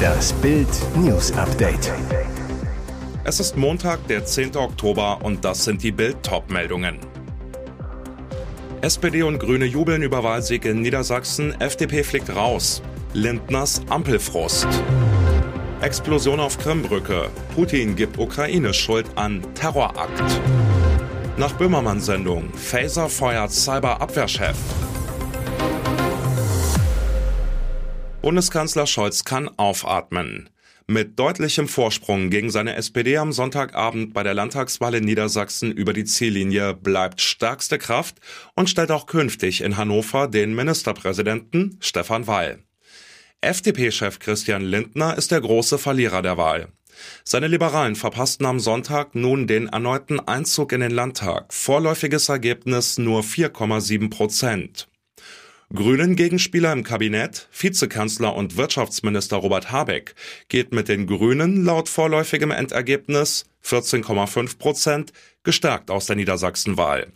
Das Bild News Update. Es ist Montag, der 10. Oktober und das sind die Bild meldungen SPD und Grüne jubeln über Wahlsieg in Niedersachsen, FDP fliegt raus. Lindners Ampelfrust. Explosion auf Krimbrücke. Putin gibt Ukraine Schuld an Terrorakt. Nach Böhmermann-Sendung. Phaser feuert Cyberabwehrchef. Bundeskanzler Scholz kann aufatmen. Mit deutlichem Vorsprung gegen seine SPD am Sonntagabend bei der Landtagswahl in Niedersachsen über die Ziellinie bleibt stärkste Kraft und stellt auch künftig in Hannover den Ministerpräsidenten Stefan Weil. FDP-Chef Christian Lindner ist der große Verlierer der Wahl. Seine Liberalen verpassten am Sonntag nun den erneuten Einzug in den Landtag. Vorläufiges Ergebnis nur 4,7 Prozent. Grünen Gegenspieler im Kabinett, Vizekanzler und Wirtschaftsminister Robert Habeck, geht mit den Grünen laut vorläufigem Endergebnis 14,5 Prozent gestärkt aus der Niedersachsenwahl.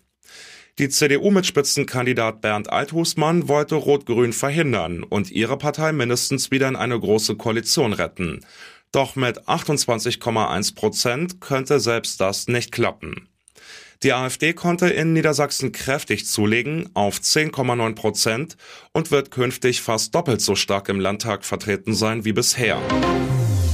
Die CDU mit Spitzenkandidat Bernd Althusmann wollte Rot-Grün verhindern und ihre Partei mindestens wieder in eine große Koalition retten. Doch mit 28,1 Prozent könnte selbst das nicht klappen. Die AfD konnte in Niedersachsen kräftig zulegen auf 10,9 Prozent und wird künftig fast doppelt so stark im Landtag vertreten sein wie bisher.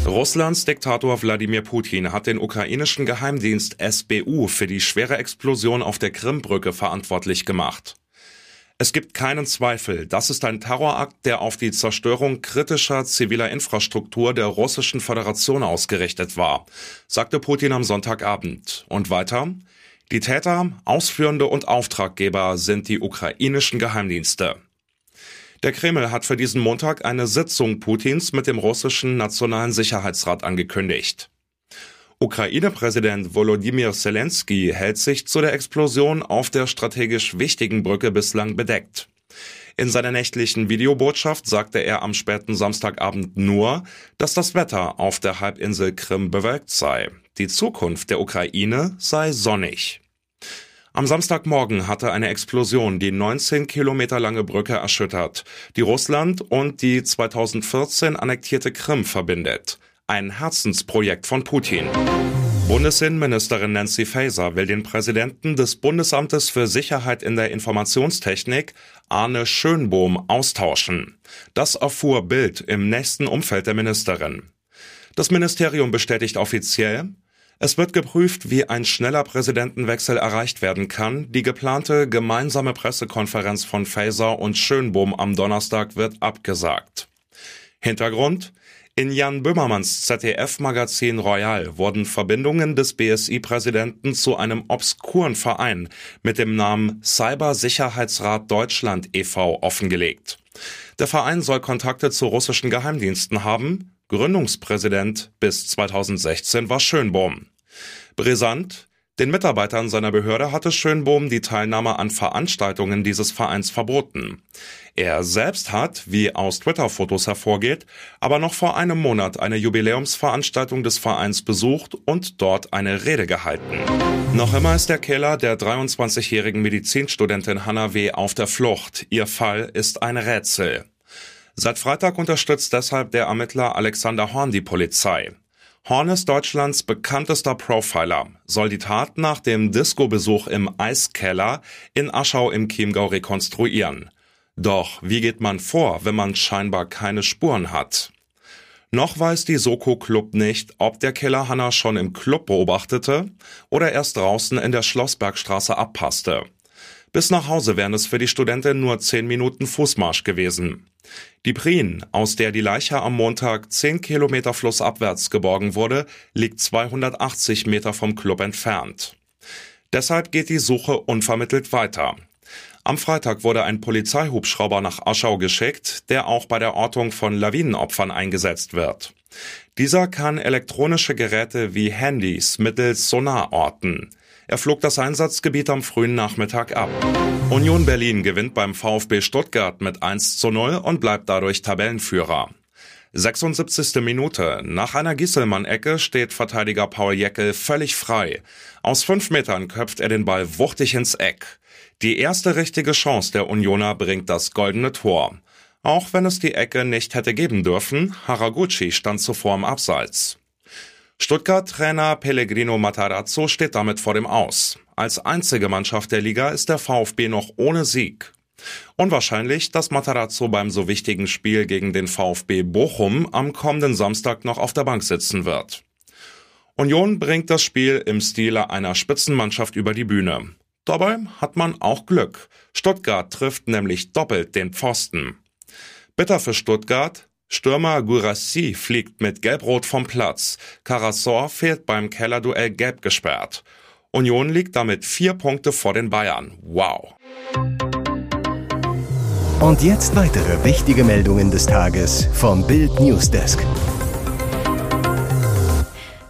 Russlands Diktator Wladimir Putin hat den ukrainischen Geheimdienst SBU für die schwere Explosion auf der Krimbrücke verantwortlich gemacht. Es gibt keinen Zweifel, das ist ein Terrorakt, der auf die Zerstörung kritischer ziviler Infrastruktur der Russischen Föderation ausgerichtet war, sagte Putin am Sonntagabend. Und weiter, die Täter, Ausführende und Auftraggeber sind die ukrainischen Geheimdienste. Der Kreml hat für diesen Montag eine Sitzung Putins mit dem russischen Nationalen Sicherheitsrat angekündigt. Ukraine-Präsident Volodymyr Zelensky hält sich zu der Explosion auf der strategisch wichtigen Brücke bislang bedeckt. In seiner nächtlichen Videobotschaft sagte er am späten Samstagabend nur, dass das Wetter auf der Halbinsel Krim bewölkt sei. Die Zukunft der Ukraine sei sonnig. Am Samstagmorgen hatte eine Explosion die 19 Kilometer lange Brücke erschüttert, die Russland und die 2014 annektierte Krim verbindet ein Herzensprojekt von Putin. Bundesinnenministerin Nancy Faeser will den Präsidenten des Bundesamtes für Sicherheit in der Informationstechnik, Arne Schönbohm, austauschen. Das erfuhr Bild im nächsten Umfeld der Ministerin. Das Ministerium bestätigt offiziell, es wird geprüft, wie ein schneller Präsidentenwechsel erreicht werden kann. Die geplante gemeinsame Pressekonferenz von Faeser und Schönbohm am Donnerstag wird abgesagt. Hintergrund? In Jan Böhmermanns ZDF-Magazin Royal wurden Verbindungen des BSI-Präsidenten zu einem obskuren Verein mit dem Namen Cybersicherheitsrat Deutschland e.V. offengelegt. Der Verein soll Kontakte zu russischen Geheimdiensten haben. Gründungspräsident bis 2016 war Schönbohm. Brisant, den Mitarbeitern seiner Behörde hatte Schönbohm die Teilnahme an Veranstaltungen dieses Vereins verboten. Er selbst hat, wie aus Twitter-Fotos hervorgeht, aber noch vor einem Monat eine Jubiläumsveranstaltung des Vereins besucht und dort eine Rede gehalten. Noch immer ist der Killer der 23-jährigen Medizinstudentin Hannah W. auf der Flucht. Ihr Fall ist ein Rätsel. Seit Freitag unterstützt deshalb der Ermittler Alexander Horn die Polizei. Horn ist Deutschlands bekanntester Profiler, soll die Tat nach dem Disco-Besuch im Eiskeller in Aschau im Chiemgau rekonstruieren. Doch wie geht man vor, wenn man scheinbar keine Spuren hat? Noch weiß die Soko Club nicht, ob der Killer Hanna schon im Club beobachtete oder erst draußen in der Schlossbergstraße abpasste. Bis nach Hause wären es für die Studentin nur zehn Minuten Fußmarsch gewesen. Die Prien, aus der die Leiche am Montag zehn Kilometer flussabwärts geborgen wurde, liegt 280 Meter vom Club entfernt. Deshalb geht die Suche unvermittelt weiter. Am Freitag wurde ein Polizeihubschrauber nach Aschau geschickt, der auch bei der Ortung von Lawinenopfern eingesetzt wird. Dieser kann elektronische Geräte wie Handys mittels Sonar orten. Er flog das Einsatzgebiet am frühen Nachmittag ab. Union Berlin gewinnt beim VfB Stuttgart mit 1 zu 0 und bleibt dadurch Tabellenführer. 76. Minute. Nach einer Gieselmann-Ecke steht Verteidiger Paul Jeckel völlig frei. Aus fünf Metern köpft er den Ball wuchtig ins Eck. Die erste richtige Chance der Unioner bringt das goldene Tor. Auch wenn es die Ecke nicht hätte geben dürfen, Haraguchi stand zuvor im Abseits. Stuttgart-Trainer Pellegrino Matarazzo steht damit vor dem Aus. Als einzige Mannschaft der Liga ist der VfB noch ohne Sieg. Unwahrscheinlich, dass Matarazzo beim so wichtigen Spiel gegen den VfB Bochum am kommenden Samstag noch auf der Bank sitzen wird. Union bringt das Spiel im Stile einer Spitzenmannschaft über die Bühne. Dabei hat man auch Glück. Stuttgart trifft nämlich doppelt den Pfosten. Bitter für Stuttgart, Stürmer Gurassi fliegt mit Gelb-Rot vom Platz. Karasor fehlt beim Kellerduell gelb gesperrt. Union liegt damit vier Punkte vor den Bayern. Wow. Und jetzt weitere wichtige Meldungen des Tages vom Bild Newsdesk.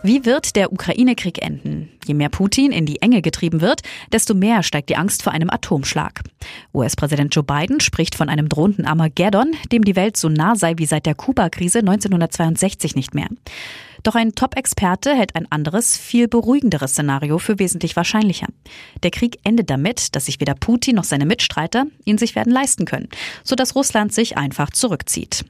Wie wird der Ukraine-Krieg enden? Je mehr Putin in die Enge getrieben wird, desto mehr steigt die Angst vor einem Atomschlag. US-Präsident Joe Biden spricht von einem drohenden Armageddon, dem die Welt so nah sei wie seit der Kuba-Krise 1962 nicht mehr. Doch ein Top-Experte hält ein anderes, viel beruhigenderes Szenario für wesentlich wahrscheinlicher. Der Krieg endet damit, dass sich weder Putin noch seine Mitstreiter ihn sich werden leisten können, sodass Russland sich einfach zurückzieht.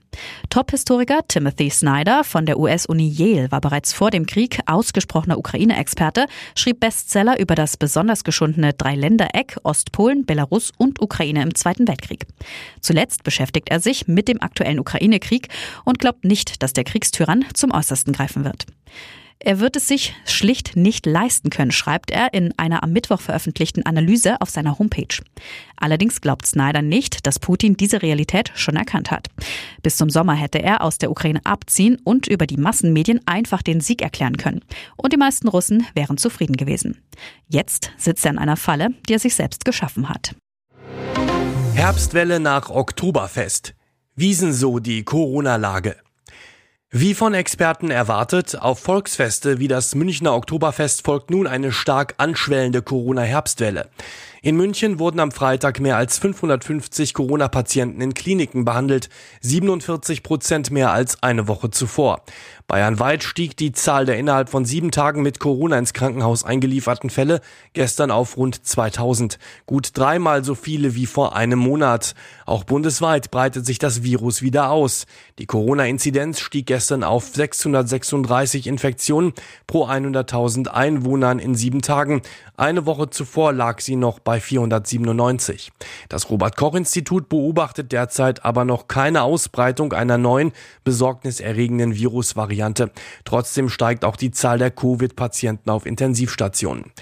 Top-Historiker Timothy Snyder von der US-Uni Yale war bereits vor dem Krieg ausgesprochener Ukraine-Experte, schrieb Bestseller über das besonders geschundene Dreiländereck Ostpolen, Belarus und Ukraine im Zweiten Weltkrieg. Zuletzt beschäftigt er sich mit dem aktuellen Ukraine-Krieg und glaubt nicht, dass der Kriegstyrann zum Äußersten greifen wird. Er wird es sich schlicht nicht leisten können, schreibt er in einer am Mittwoch veröffentlichten Analyse auf seiner Homepage. Allerdings glaubt Snyder nicht, dass Putin diese Realität schon erkannt hat. Bis zum Sommer hätte er aus der Ukraine abziehen und über die Massenmedien einfach den Sieg erklären können. Und die meisten Russen wären zufrieden gewesen. Jetzt sitzt er in einer Falle, die er sich selbst geschaffen hat. Herbstwelle nach Oktoberfest. Wiesen so die Corona-Lage. Wie von Experten erwartet, auf Volksfeste wie das Münchner Oktoberfest folgt nun eine stark anschwellende Corona-Herbstwelle. In München wurden am Freitag mehr als 550 Corona-Patienten in Kliniken behandelt, 47 Prozent mehr als eine Woche zuvor. Bayernweit stieg die Zahl der innerhalb von sieben Tagen mit Corona ins Krankenhaus eingelieferten Fälle gestern auf rund 2000. Gut dreimal so viele wie vor einem Monat. Auch bundesweit breitet sich das Virus wieder aus. Die Corona-Inzidenz stieg gestern auf 636 Infektionen pro 100.000 Einwohnern in sieben Tagen. Eine Woche zuvor lag sie noch bei 497. Das Robert Koch Institut beobachtet derzeit aber noch keine Ausbreitung einer neuen besorgniserregenden Virusvariante. Trotzdem steigt auch die Zahl der Covid-Patienten auf Intensivstationen.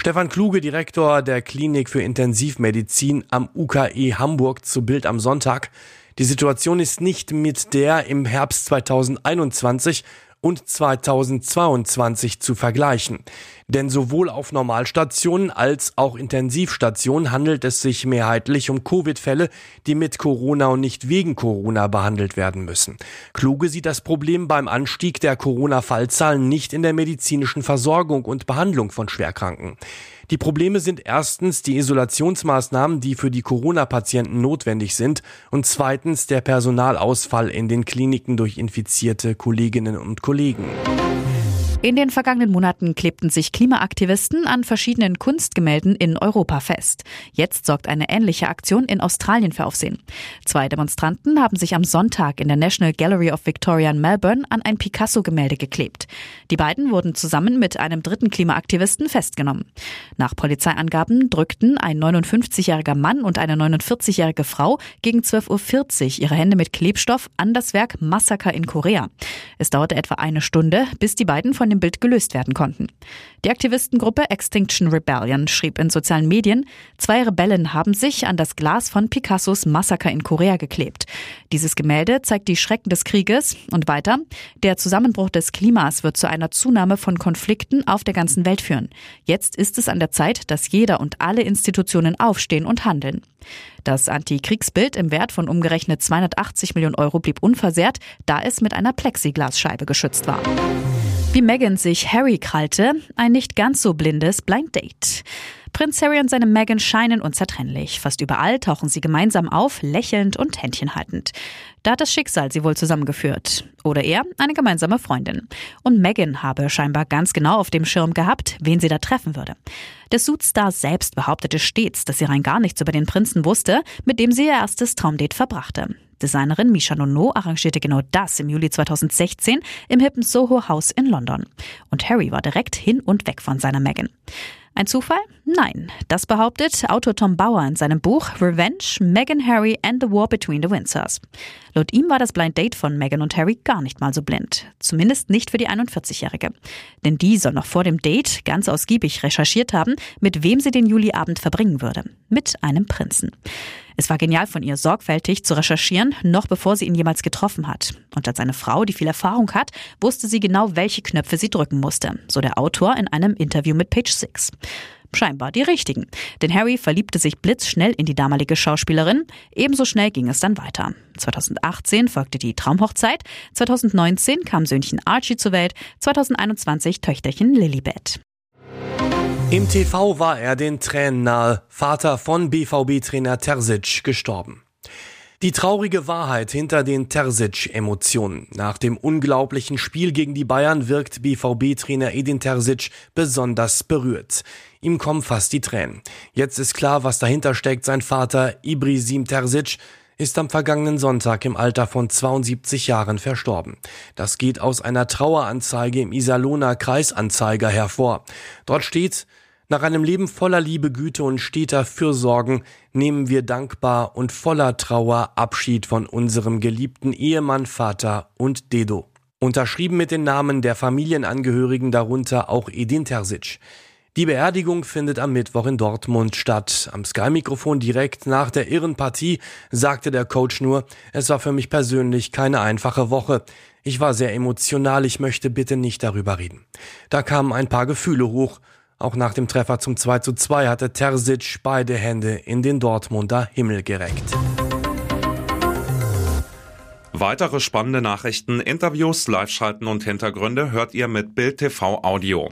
Stefan Kluge, Direktor der Klinik für Intensivmedizin am UKE Hamburg zu Bild am Sonntag. Die Situation ist nicht mit der im Herbst 2021 und 2022 zu vergleichen. Denn sowohl auf Normalstationen als auch Intensivstationen handelt es sich mehrheitlich um Covid-Fälle, die mit Corona und nicht wegen Corona behandelt werden müssen. Kluge sieht das Problem beim Anstieg der Corona-Fallzahlen nicht in der medizinischen Versorgung und Behandlung von Schwerkranken. Die Probleme sind erstens die Isolationsmaßnahmen, die für die Corona-Patienten notwendig sind, und zweitens der Personalausfall in den Kliniken durch infizierte Kolleginnen und Kollegen. In den vergangenen Monaten klebten sich Klimaaktivisten an verschiedenen Kunstgemälden in Europa fest. Jetzt sorgt eine ähnliche Aktion in Australien für Aufsehen. Zwei Demonstranten haben sich am Sonntag in der National Gallery of Victoria in Melbourne an ein Picasso-Gemälde geklebt. Die beiden wurden zusammen mit einem dritten Klimaaktivisten festgenommen. Nach Polizeiangaben drückten ein 59-jähriger Mann und eine 49-jährige Frau gegen 12.40 Uhr ihre Hände mit Klebstoff an das Werk Massaker in Korea. Es dauerte etwa eine Stunde, bis die beiden von dem Bild gelöst werden konnten. Die Aktivistengruppe Extinction Rebellion schrieb in sozialen Medien, zwei Rebellen haben sich an das Glas von Picassos Massaker in Korea geklebt. Dieses Gemälde zeigt die Schrecken des Krieges und weiter, der Zusammenbruch des Klimas wird zu einer Zunahme von Konflikten auf der ganzen Welt führen. Jetzt ist es an der Zeit, dass jeder und alle Institutionen aufstehen und handeln. Das Antikriegsbild im Wert von umgerechnet 280 Millionen Euro blieb unversehrt, da es mit einer Plexiglasscheibe geschützt war. Wie Meghan sich Harry krallte, ein nicht ganz so blindes Blind Date. Prinz Harry und seine Meghan scheinen unzertrennlich. Fast überall tauchen sie gemeinsam auf, lächelnd und Händchen haltend. Da hat das Schicksal sie wohl zusammengeführt. Oder er eine gemeinsame Freundin. Und Meghan habe scheinbar ganz genau auf dem Schirm gehabt, wen sie da treffen würde. Der Suitstar selbst behauptete stets, dass sie rein gar nichts über den Prinzen wusste, mit dem sie ihr erstes Traumdate verbrachte. Designerin Misha Nono arrangierte genau das im Juli 2016 im hippen Soho House in London. Und Harry war direkt hin und weg von seiner Meghan. Ein Zufall? Nein. Das behauptet Autor Tom Bauer in seinem Buch Revenge, Meghan, Harry and the War Between the Windsors. Laut ihm war das Blind Date von Meghan und Harry gar nicht mal so blind. Zumindest nicht für die 41-Jährige. Denn die soll noch vor dem Date ganz ausgiebig recherchiert haben, mit wem sie den Juliabend verbringen würde. Mit einem Prinzen. Es war genial von ihr, sorgfältig zu recherchieren, noch bevor sie ihn jemals getroffen hat. Und als eine Frau, die viel Erfahrung hat, wusste sie genau, welche Knöpfe sie drücken musste, so der Autor in einem Interview mit Page Six. Scheinbar die richtigen. Denn Harry verliebte sich blitzschnell in die damalige Schauspielerin. Ebenso schnell ging es dann weiter. 2018 folgte die Traumhochzeit, 2019 kam Söhnchen Archie zur Welt, 2021 Töchterchen Lilibet. Im TV war er den Tränen nahe, Vater von BVB-Trainer Terzic gestorben. Die traurige Wahrheit hinter den Terzic-Emotionen. Nach dem unglaublichen Spiel gegen die Bayern wirkt BVB-Trainer Edin Terzic besonders berührt. Ihm kommen fast die Tränen. Jetzt ist klar, was dahinter steckt. Sein Vater Ibrisim Terzic ist am vergangenen Sonntag im Alter von 72 Jahren verstorben. Das geht aus einer Traueranzeige im Iserlohner Kreisanzeiger hervor. Dort steht, nach einem Leben voller Liebe, Güte und steter Fürsorgen nehmen wir dankbar und voller Trauer Abschied von unserem geliebten Ehemann, Vater und Dedo. Unterschrieben mit den Namen der Familienangehörigen, darunter auch Edin Terzic. Die Beerdigung findet am Mittwoch in Dortmund statt. Am Sky-Mikrofon direkt nach der irren Partie sagte der Coach nur, es war für mich persönlich keine einfache Woche. Ich war sehr emotional, ich möchte bitte nicht darüber reden. Da kamen ein paar Gefühle hoch auch nach dem Treffer zum 2 zu 2 hatte Terzic beide Hände in den Dortmunder Himmel gereckt. Weitere spannende Nachrichten, Interviews, Live-Schalten und Hintergründe hört ihr mit Bild TV Audio.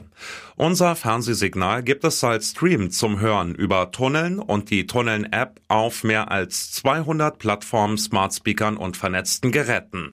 Unser Fernsehsignal gibt es als Stream zum Hören über Tunneln und die Tunneln-App auf mehr als 200 Plattformen, Smart Speakern und vernetzten Geräten.